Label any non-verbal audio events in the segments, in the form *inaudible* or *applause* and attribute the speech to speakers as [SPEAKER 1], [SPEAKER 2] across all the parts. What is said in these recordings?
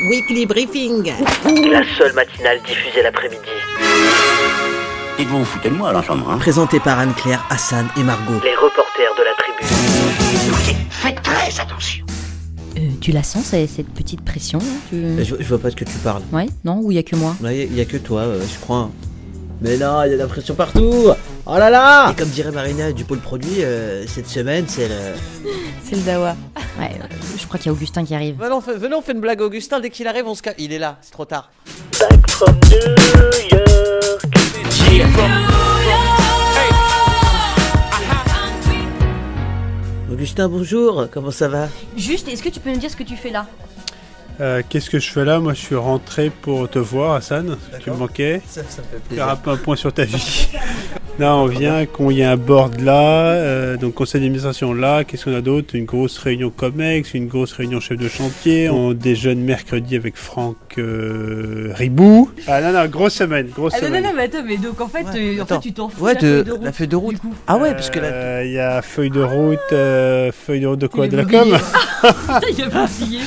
[SPEAKER 1] Weekly Briefing.
[SPEAKER 2] La seule matinale diffusée l'après-midi.
[SPEAKER 3] Dites-vous, vous foutez de moi, l'ensemble, hein?
[SPEAKER 1] Présenté par Anne-Claire, Hassan et Margot.
[SPEAKER 2] Les reporters de la tribu.
[SPEAKER 3] Écoutez, faites très attention.
[SPEAKER 4] Euh, tu la sens, cette petite pression là? Tu...
[SPEAKER 1] Euh, Je, je vois pas de ce que tu parles.
[SPEAKER 4] Ouais, non, ou il y a que moi?
[SPEAKER 1] Il y, a que toi, euh, je crois. Mais non, il y a de la pression partout Oh là là Et comme dirait Marina du pôle produit, euh, cette semaine, c'est le... *laughs*
[SPEAKER 4] C'est le dawa. Ouais, je crois qu'il y a Augustin qui arrive.
[SPEAKER 1] Venons, fais- venons, on fait une blague à Augustin, dès qu'il arrive, on se calme. Il est là, c'est trop tard.
[SPEAKER 2] Back from New York.
[SPEAKER 1] Augustin, bonjour, comment ça va?
[SPEAKER 4] Juste, est-ce que tu peux nous dire ce que tu fais là?
[SPEAKER 5] Euh, Qu'est-ce que je fais là? Moi, je suis rentré pour te voir, Hassan. Tu me manquais.
[SPEAKER 1] ça, ça me fait
[SPEAKER 5] Faire un point sur ta vie. *laughs* là, on vient qu'on y a un board là, euh, donc conseil d'administration là. Qu'est-ce qu'on a d'autre? Une grosse réunion COMEX, une grosse réunion chef de chantier. On déjeune mercredi avec Franck euh, Ribou. Ah non, non, grosse semaine, grosse semaine.
[SPEAKER 4] mais attends, mais donc en fait,
[SPEAKER 1] Ouais, attends.
[SPEAKER 4] t'en fous
[SPEAKER 1] Ouais, de, la feuille de route. Ah ouais, parce que là...
[SPEAKER 5] Euh, Il y a feuille de route, euh, feuille de route de quoi? De la com? *laughs*
[SPEAKER 4] Il a pas oublié.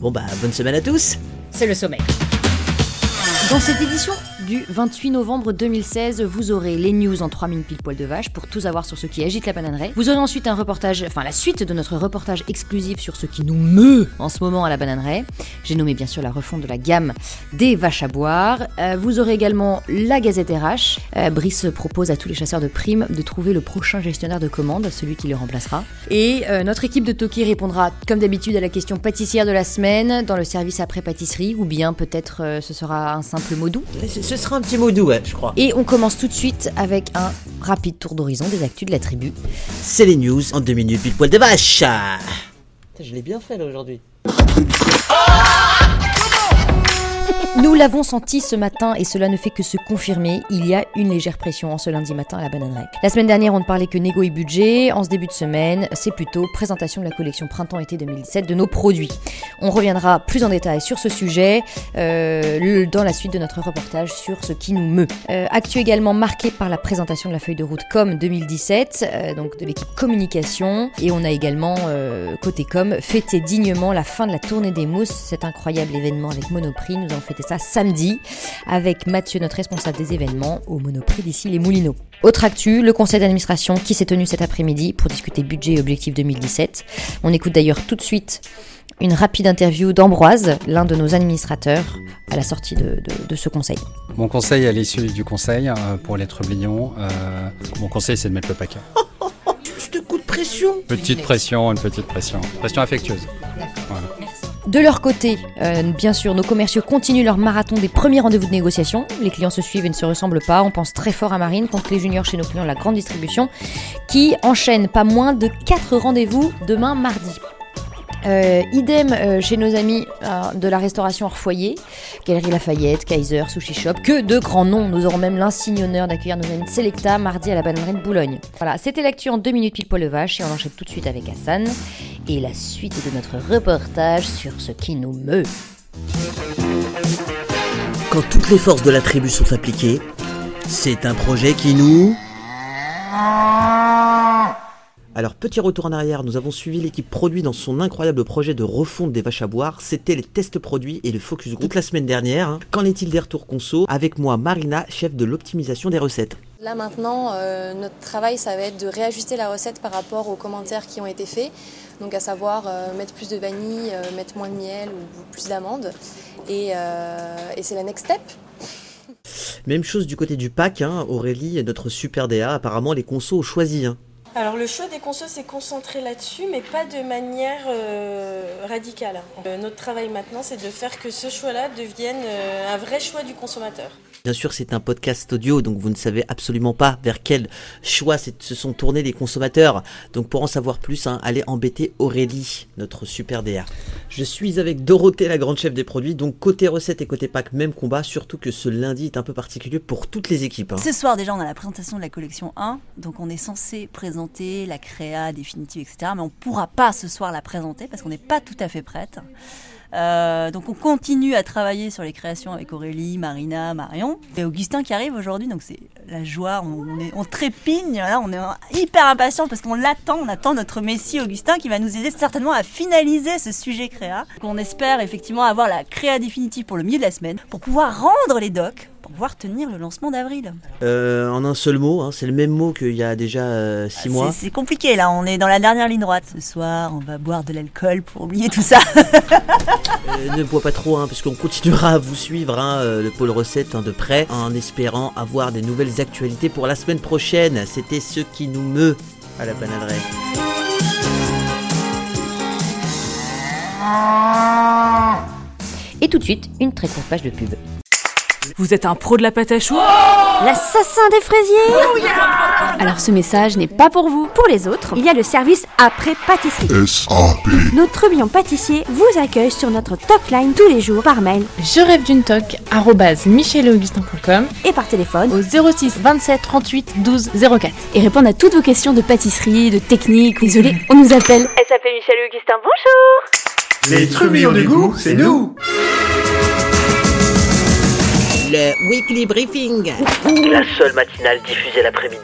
[SPEAKER 1] Bon bah, bonne semaine à tous
[SPEAKER 4] C'est le sommet. Dans cette édition du 28 novembre 2016, vous aurez les news en 3 minutes pile poil de vache pour tout savoir sur ce qui agite la bananeraie. Vous aurez ensuite un reportage, enfin la suite de notre reportage exclusif sur ce qui nous meut en ce moment à la bananeraie. J'ai nommé bien sûr la refonte de la gamme des vaches à boire. Euh, vous aurez également la Gazette RH. Euh, Brice propose à tous les chasseurs de primes de trouver le prochain gestionnaire de commande, celui qui le remplacera. Et euh, notre équipe de Toki répondra comme d'habitude à la question pâtissière de la semaine dans le service après pâtisserie ou bien peut-être ce sera un simple mot doux.
[SPEAKER 1] Sera un petit mot doux, ouais, je crois.
[SPEAKER 4] Et on commence tout de suite avec un rapide tour d'horizon des actus de la tribu.
[SPEAKER 1] C'est les news en deux minutes, pile poil de vache Putain, Je l'ai bien fait là aujourd'hui.
[SPEAKER 4] Nous l'avons senti ce matin et cela ne fait que se confirmer, il y a une légère pression en ce lundi matin à la bananeraie. La semaine dernière, on ne parlait que négo et budget. En ce début de semaine, c'est plutôt présentation de la collection printemps-été 2017 de nos produits. On reviendra plus en détail sur ce sujet euh, dans la suite de notre reportage sur ce qui nous meut. Euh, actu également marqué par la présentation de la feuille de route com 2017, euh, donc de l'équipe communication. Et on a également, euh, côté com, fêté dignement la fin de la tournée des mousses, cet incroyable événement avec Monoprix. Nous avons fêté ça samedi avec Mathieu, notre responsable des événements, au Monoprix d'ici les Moulineaux. Autre actu, le conseil d'administration qui s'est tenu cet après-midi pour discuter budget et objectifs 2017. On écoute d'ailleurs tout de suite une rapide interview d'Ambroise, l'un de nos administrateurs, à la sortie de, de- de ce conseil.
[SPEAKER 6] Mon conseil à l'issue du conseil euh, pour les trublions, euh, mon conseil c'est de mettre le paquet. *laughs*
[SPEAKER 1] Juste coup de pression
[SPEAKER 6] Petite pression, une petite pression. Pression affectueuse. Voilà.
[SPEAKER 4] De leur côté, euh, bien sûr, nos commerciaux continuent leur marathon des premiers rendez-vous de négociation. Les clients se suivent et ne se ressemblent pas. On pense très fort à Marine contre les juniors chez nos clients de la grande distribution, qui enchaîne pas moins de 4 rendez-vous demain mardi. Euh, idem euh, chez nos amis de la restauration hors foyer, Galerie Lafayette, Kaiser, Sushi Shop, que de grands noms. Nous aurons même l'insigne honneur d'accueillir nos amis de Selecta mardi à la bananerie de Boulogne. Voilà, c'était l'actu en deux minutes pile poil de vache et on enchaîne tout de suite avec Hassan et la suite de notre reportage sur ce qui nous meut.
[SPEAKER 1] Quand toutes les forces de la tribu sont impliquées, c'est un projet qui nous... Alors, petit retour en arrière, nous avons suivi l'équipe produit dans son incroyable projet de refonte des vaches à boire. C'était les tests produits et le focus group toute la semaine dernière. hein. Qu'en est-il des retours conso? Avec moi, Marina, chef de l'optimisation des recettes.
[SPEAKER 7] Là maintenant, euh, notre travail, ça va être de réajuster la recette par rapport aux commentaires qui ont été faits. Donc à savoir euh, mettre plus de vanille, euh, mettre moins de miel ou plus d'amandes. Et, euh, et c'est la next step. *laughs*
[SPEAKER 1] Même chose du côté du pack, hein. Aurélie, notre super DA, apparemment les consos ont choisi. hein.
[SPEAKER 8] Alors le choix des consos s'est concentré là-dessus, mais pas de manière euh, radicale. Euh, notre travail maintenant, c'est de faire que ce choix-là devienne euh, un vrai choix du consommateur.
[SPEAKER 1] Bien sûr, c'est un podcast audio, donc vous ne savez absolument pas vers quel choix se sont tournés les consommateurs. Donc pour en savoir plus, hein, allez embêter Aurélie, notre super DA. Je suis avec Dorothée, la grande chef des produits. Donc côté recette et côté pack, même combat, surtout que ce lundi est un peu particulier pour toutes les équipes. hein.
[SPEAKER 9] Ce soir, déjà, on a la présentation de la collection 1. Donc, on est censé présenter la créa définitive, etc. Mais on ne pourra pas ce soir la présenter parce qu'on n'est pas tout à fait prête. Euh, donc on continue à travailler sur les créations avec Aurélie, Marina, Marion. Et Augustin qui arrive aujourd'hui, donc c'est la joie, on, est, on trépigne, là, on est hyper impatient parce qu'on l'attend, on attend notre Messie Augustin qui va nous aider certainement à finaliser ce sujet créa. Donc on espère effectivement avoir la créa définitive pour le milieu de la semaine, pour pouvoir rendre les docs pouvoir tenir le lancement d'avril.
[SPEAKER 1] Euh, en un seul mot, hein, c'est le même mot qu'il y a déjà euh, six mois.
[SPEAKER 9] C'est compliqué là, on est dans la dernière ligne droite. Ce soir, on va boire de l'alcool pour oublier tout ça. *laughs*
[SPEAKER 1] Euh, ne bois pas trop, hein, parce qu'on continuera à vous suivre, hein, le pôle recette hein, de près, en espérant avoir des nouvelles actualités pour la semaine prochaine. C'était ce qui nous meut à la bananerie.
[SPEAKER 4] Et tout de suite, une très courte page de pub.
[SPEAKER 10] Vous êtes un pro de la pâte à choux
[SPEAKER 11] L'assassin des fraisiers Alors ce message n'est pas pour vous. Pour les autres, il y a le service après pâtisserie.
[SPEAKER 12] SAP.
[SPEAKER 11] Notre trublion pâtissier vous accueille sur notre top line tous les jours par mail
[SPEAKER 10] Je rêve d'une toque, arrobase michelaugustin.com
[SPEAKER 11] et par téléphone
[SPEAKER 10] au 06 27 38 12 04.
[SPEAKER 11] et répondre à toutes vos questions de pâtisserie, de technique. Désolé, on nous appelle.
[SPEAKER 2] SAP Michel Augustin, bonjour
[SPEAKER 12] Les trublions du goût, c'est nous.
[SPEAKER 1] Le Weekly Briefing.
[SPEAKER 2] La seule matinale diffusée l'après-midi.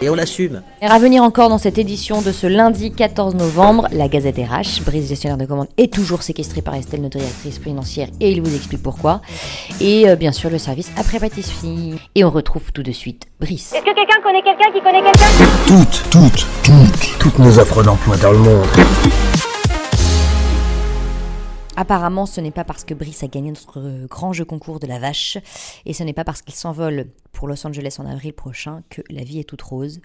[SPEAKER 1] Et on l'assume.
[SPEAKER 4] Et à venir encore dans cette édition de ce lundi 14 novembre, la Gazette RH, Brice gestionnaire de commande, est toujours séquestrée par Estelle, notre directrice financière, et il vous explique pourquoi. Et euh, bien sûr, le service après pâtisserie. Et on retrouve tout de suite Brice.
[SPEAKER 11] Est-ce que quelqu'un connaît quelqu'un qui connaît quelqu'un
[SPEAKER 12] Toutes, toutes, toutes, toutes nos offres d'emploi dans le monde.
[SPEAKER 4] Apparemment, ce n'est pas parce que Brice a gagné notre euh, grand jeu concours de la vache, et ce n'est pas parce qu'il s'envole pour Los Angeles en avril prochain que la vie est toute rose.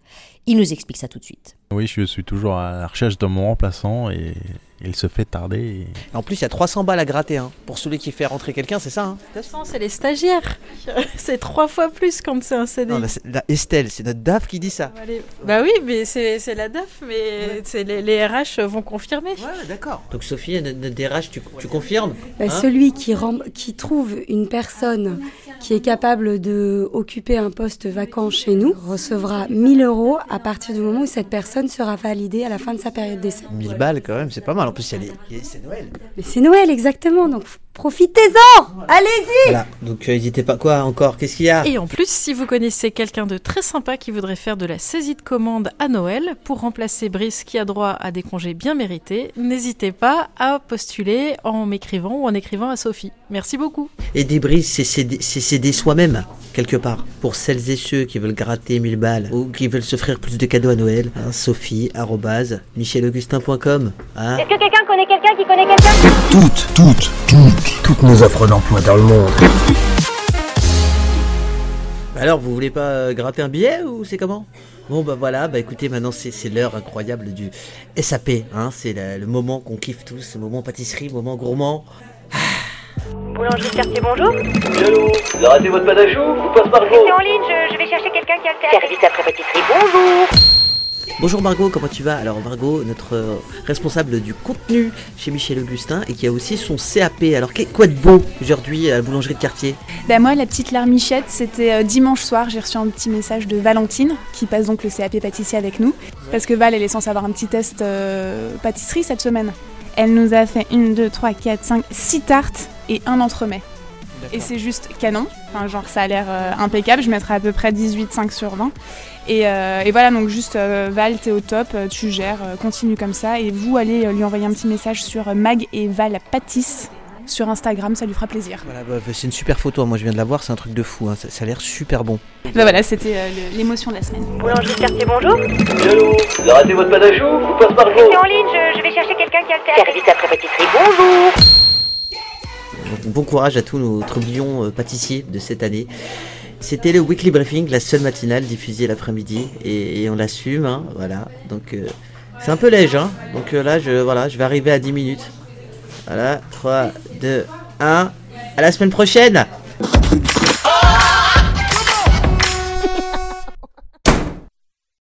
[SPEAKER 4] Il nous explique ça tout de suite.
[SPEAKER 13] Oui, je suis toujours à la recherche de mon remplaçant et il se fait tarder. et-
[SPEAKER 1] En plus, il y a 300 balles à gratter hein, pour celui qui fait rentrer quelqu'un, c'est ça hein
[SPEAKER 8] Non, c'est les stagiaires. *laughs* c'est trois fois plus quand c'est un CDI.
[SPEAKER 1] Non, là, c'est- là, Estelle, c'est notre DAF qui dit ça.
[SPEAKER 8] Allez. Bah oui, mais c'est la DAF, mais c'est les, les RH vont confirmer.
[SPEAKER 1] Ouais, d'accord. Donc Sophie, notre notre DRH, tu, tu confirmes
[SPEAKER 14] Bah,
[SPEAKER 1] Hein?
[SPEAKER 14] celui qui, rem- qui trouve une personne qui est capable de occuper un poste vacant chez nous recevra 1000 euros à partir du moment où cette personne sera validée à la fin de sa période d'essai.
[SPEAKER 1] 1000 balles quand même, c'est pas mal. En plus, c'est Noël.
[SPEAKER 14] Mais c'est Noël exactement, donc profitez-en Allez-y
[SPEAKER 1] Voilà, donc euh, n'hésitez pas. Quoi encore? Qu'est-ce qu'il y a?
[SPEAKER 8] Et en plus, si vous connaissez quelqu'un de très sympa qui voudrait faire de la saisie de commande à Noël pour remplacer Brice qui a droit à des congés bien mérités, n'hésitez pas à postuler en m'écrivant ou en écrivant à Sophie. Merci beaucoup.
[SPEAKER 1] Et des brises, c'est s'aider c'est s'aider soi-même, quelque part. Pour celles et ceux qui veulent gratter 1000 balles ou qui veulent s'offrir plus de cadeaux à Noël, hein, Sophie, arrobase, michelaugustin.com. Hein
[SPEAKER 11] Est-ce que quelqu'un connaît quelqu'un qui connaît quelqu'un?
[SPEAKER 12] Toutes, toutes, toutes, toutes nos offres d'emploi dans le monde.
[SPEAKER 1] Bah Alors, vous voulez pas gratter un billet ou c'est comment? Bon bah voilà, bah écoutez, maintenant c'est c'est l'heure incroyable du SAP, hein, c'est la- le moment qu'on kiffe tous, le moment pâtisserie, le moment gourmand.
[SPEAKER 11] Boulangerie de quartier, bonjour.
[SPEAKER 2] Allô? Vous raté votre pâte à choux Vous passe par
[SPEAKER 11] C'est en ligne, je, je vais chercher quelqu'un qui a le service après pâtisserie, bonjour.
[SPEAKER 1] Bonjour Margot, comment tu vas? Alors Margot, notre responsable du contenu chez Michel Augustin et qui a aussi son CAP. Alors qu'est- quoi de beau aujourd'hui à la boulangerie de quartier?
[SPEAKER 15] Ben moi, la petite larmichette, c'était euh, dimanche soir, j'ai reçu un petit message de Valentine, qui passe donc le CAP pâtissier avec nous, parce que Val, elle est censée avoir un petit test euh, pâtisserie cette semaine. Elle nous a fait une, deux, trois, quatre, cinq, six tartes et un entremets. Et c'est juste canon, enfin, genre ça a l'air euh, impeccable, je mettrais à peu près 18,5 sur 20. Et, euh, et voilà, donc juste euh, Val, t'es au top, euh, tu gères, euh, continue comme ça. Et vous, allez euh, lui envoyer un petit message sur euh, Mag et Val Pâtisse sur Instagram, ça lui fera plaisir.
[SPEAKER 1] Voilà, bah, c'est une super photo, moi je viens de la voir, c'est un truc de fou, hein, ça, ça a l'air super bon.
[SPEAKER 15] Bah voilà, c'était euh, l'émotion de la semaine.
[SPEAKER 11] Boulangerie de quartier, bonjour.
[SPEAKER 2] Allô Vous avez raté votre pâte à choux Vous passe par
[SPEAKER 11] C'est en ligne, je, je vais chercher quelqu'un qui a le service après pâtisserie, bonjour.
[SPEAKER 1] Bon courage à tous nos trublions euh, pâtissiers de cette année. C'était le Weekly Briefing, la seule matinale diffusée l'après-midi et, et on l'assume, hein, voilà. Donc euh, c'est un peu léger, hein. Donc euh, là, je, voilà, je vais arriver à 10 minutes. Voilà, 3, 2, 1. À la semaine prochaine